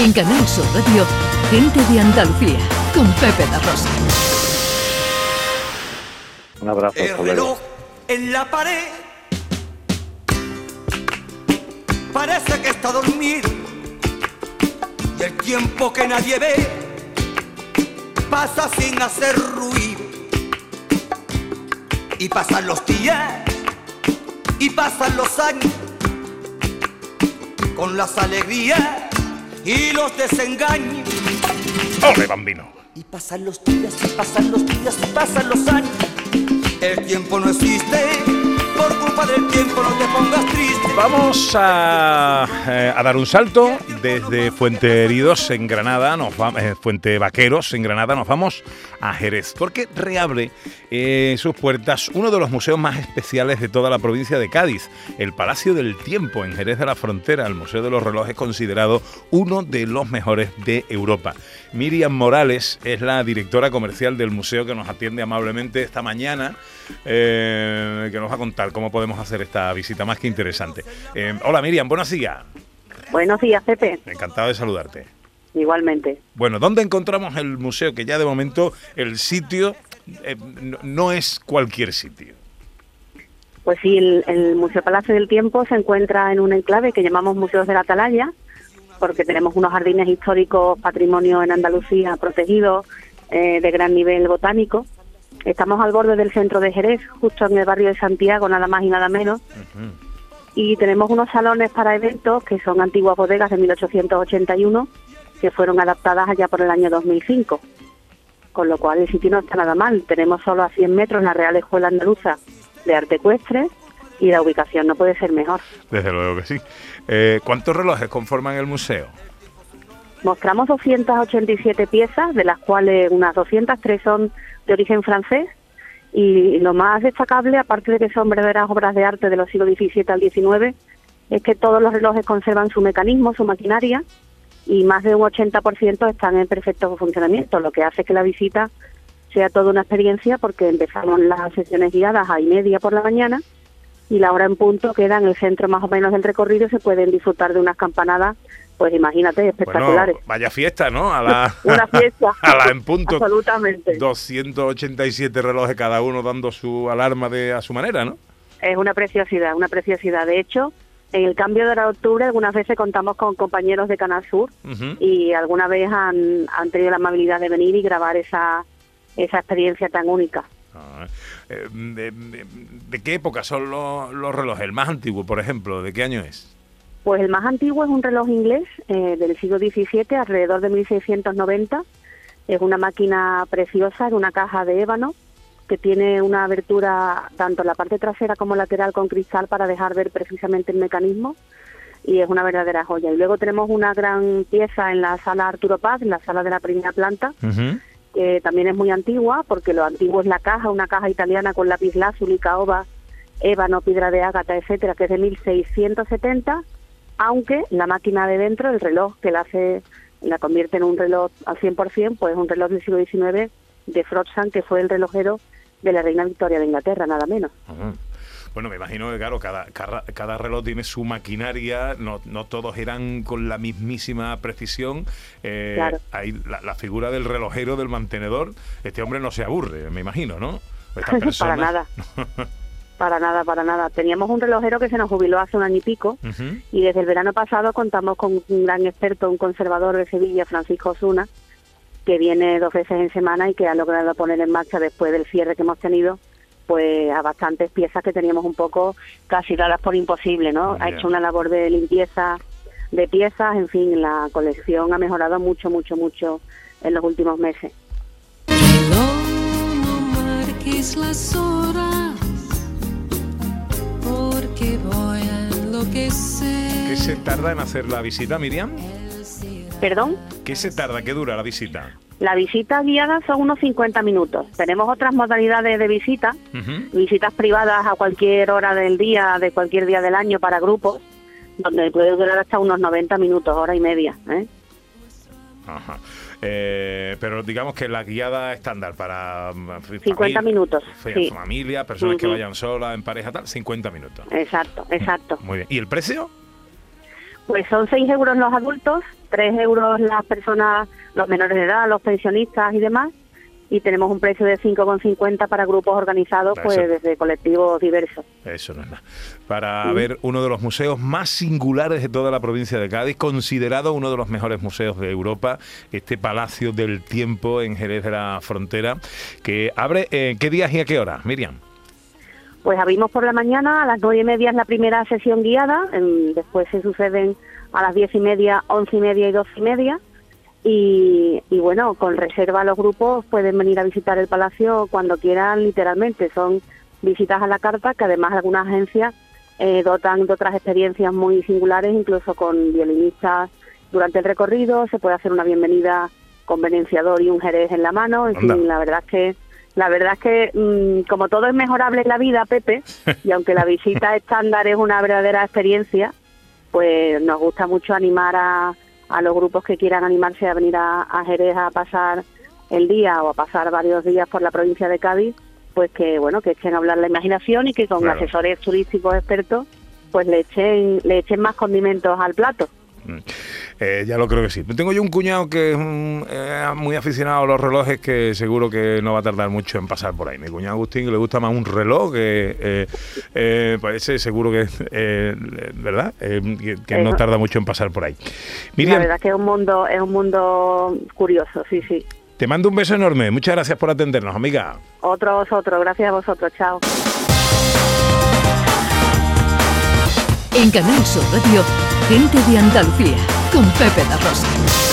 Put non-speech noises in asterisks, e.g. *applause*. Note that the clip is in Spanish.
En Canal Sur Radio, Gente de Andalucía, con Pepe La Rosa. Un abrazo. El reloj en la pared parece que está dormido y el tiempo que nadie ve pasa sin hacer ruido y pasan los días y pasan los años con las alegrías y los desengaños ¡Ole, bambino! y pasan los días y pasan los días y pasan los años. El tiempo no existe por culpa del tiempo no te pongas triste. Vamos a, eh, a dar un salto desde Fuente Heridos en Granada, nos va- eh, Fuente Vaqueros en Granada, nos vamos a Jerez, porque reabre eh, sus puertas uno de los museos más especiales de toda la provincia de Cádiz, el Palacio del Tiempo en Jerez de la Frontera, el Museo de los Relojes considerado uno de los mejores de Europa. Miriam Morales es la directora comercial del museo que nos atiende amablemente esta mañana, eh, que nos va a contar cómo podemos hacer esta visita más que interesante. Hola Miriam, buenos días. Buenos días, Pepe. Encantado de saludarte. Igualmente. Bueno, ¿dónde encontramos el museo? Que ya de momento el sitio eh, no, es cualquier sitio. Pues sí, el, el Museo Palacio del Tiempo se encuentra en un enclave que llamamos Museos de la Atalaya, porque tenemos unos jardines históricos, patrimonio en Andalucía protegidos, eh, de gran nivel botánico. Estamos al borde del centro de Jerez, justo en el barrio de Santiago, nada más y nada menos. Y tenemos unos salones para eventos que son antiguas bodegas de 1881 que fueron adaptadas allá por el año 2005. Con lo cual el sitio no está nada mal. Tenemos solo a 100 metros la Real Escuela Andaluza de Arte Ecuestre y la ubicación no puede ser mejor. Desde luego que sí. Eh, ¿Cuántos relojes conforman el museo? Mostramos 287 piezas, de las cuales unas 203 son de origen francés. Y lo más destacable, aparte de que son verdaderas obras de arte de los siglos XVII al XIX, es que todos los relojes conservan su mecanismo, su maquinaria, y más de un 80% están en perfecto funcionamiento, lo que hace que la visita sea toda una experiencia porque empezamos las sesiones guiadas a y media por la mañana y la hora en punto queda en el centro más o menos del recorrido y se pueden disfrutar de unas campanadas, pues imagínate, espectaculares. Bueno, vaya fiesta, ¿no? A la, *laughs* Una fiesta. *laughs* a la en punto. Absolutamente. 287 relojes cada uno dando su alarma de a su manera, ¿no? Es una preciosidad, una preciosidad. De hecho, en el cambio de hora de octubre algunas veces contamos con compañeros de Canal Sur y alguna vez han, han tenido la amabilidad de venir y grabar esa, esa experiencia tan única. Ah, eh, de, de- de qué época son los, los relojes? El más antiguo, por ejemplo, ¿de qué año es? Pues el más antiguo es un reloj inglés eh, del siglo XVII, alrededor de 1690. Es una máquina preciosa en una caja de ébano que tiene una abertura tanto en la parte trasera como lateral con cristal para dejar ver precisamente el mecanismo y es una verdadera joya. Y luego tenemos una gran pieza en la sala Arturo Paz, en la sala de la primera planta, que también es muy antigua porque lo antiguo es la caja, una caja italiana con lápiz lazuli, caoba, ébano, piedra de ágata, etcétera, que es de 1670, aunque la máquina de dentro, el reloj que la hace, la convierte en un reloj al 100%, pues es un reloj del siglo XIX de Frodsham, que fue el relojero de la reina Victoria de Inglaterra, nada menos. Ajá. Bueno, me imagino que, claro, cada, cada, cada reloj tiene su maquinaria, no, no todos eran con la mismísima precisión. Eh, Claro. Hay la, la figura del relojero, del mantenedor. Este hombre no se aburre, me imagino, ¿no? Esta *laughs* para nada. *laughs* Para nada, para nada. Teníamos un relojero que se nos jubiló hace un año y pico y desde el verano pasado contamos con un gran experto, un conservador de Sevilla, Francisco Osuna, que viene dos veces en semana y que ha logrado poner en marcha después del cierre que hemos tenido pues a bastantes piezas que teníamos un poco casi dadas por imposible, ¿no? Ha hecho una labor de limpieza de piezas, en fin, la colección ha mejorado mucho, mucho, mucho en los últimos meses. ¿Qué se tarda en hacer la visita, Miriam? ¿Perdón? ¿Qué se tarda? ¿Qué dura la visita? La visita guiada son unos 50 minutos. Tenemos otras modalidades de visita, Ujú. visitas privadas a cualquier hora del día, de cualquier día del año para grupos, donde puede durar hasta unos 90 minutos, hora y media. ¿eh? Ajá. Eh, pero digamos que la guiada estándar para mm, f- 50 famili- minutos, fa- sí. familia, personas que vayan solas, en pareja, tal, 50 minutos. Exacto, exacto. Muy bien. ¿Y el precio? Pues son 6 euros los adultos, 3 euros las personas, los menores de edad, los pensionistas y demás, y tenemos un precio de 5,50 para grupos organizados Eso. pues desde colectivos diversos. Eso no es nada. Para ver uno de los museos más singulares de toda la provincia de Cádiz, considerado uno de los mejores museos de Europa, este Palacio del Tiempo en Jerez de la Frontera, que abre, eh, ¿qué días y a qué hora, Miriam? Pues abrimos por la mañana, a las nueve y media es la primera sesión guiada, em, después se suceden a las diez y media, once y media y doce y media. Y, y bueno, con reserva los grupos pueden venir a visitar el palacio cuando quieran, literalmente. Son visitas a la carta que además algunas agencias eh, dotan de otras experiencias muy singulares, incluso con violinistas durante el recorrido. Se puede hacer una bienvenida con venenciador y un jerez en la mano. En Anda. fin, la verdad es que la verdad es que mm, como todo es mejorable en la vida, Pepe, *laughs* y aunque la visita estándar es una verdadera experiencia, pues nos gusta mucho animar a, a los grupos que quieran animarse a venir a, a Jerez a pasar el día o a pasar varios días por la provincia de Cádiz, pues que bueno que echen a hablar la imaginación y que con Claro. asesores turísticos expertos pues le echen le echen más condimentos al plato. Eh, ya lo creo que sí. Tengo yo un cuñado que es un- eh, muy aficionado a los relojes que seguro que no va a tardar mucho en pasar por ahí. Mi cuñado Agustín que le gusta más un reloj que eh, eh, parece seguro que eh, verdad Eh, que, que no tarda mucho en pasar por ahí. La Miriam, verdad que es un mundo es un mundo curioso, sí, sí. te mando un beso enorme. Muchas gracias por atendernos, amiga. Otro a vosotros, gracias a vosotros, chao. En Canal Sur Radio, gente de Andalucía, con Pepe La Rosa.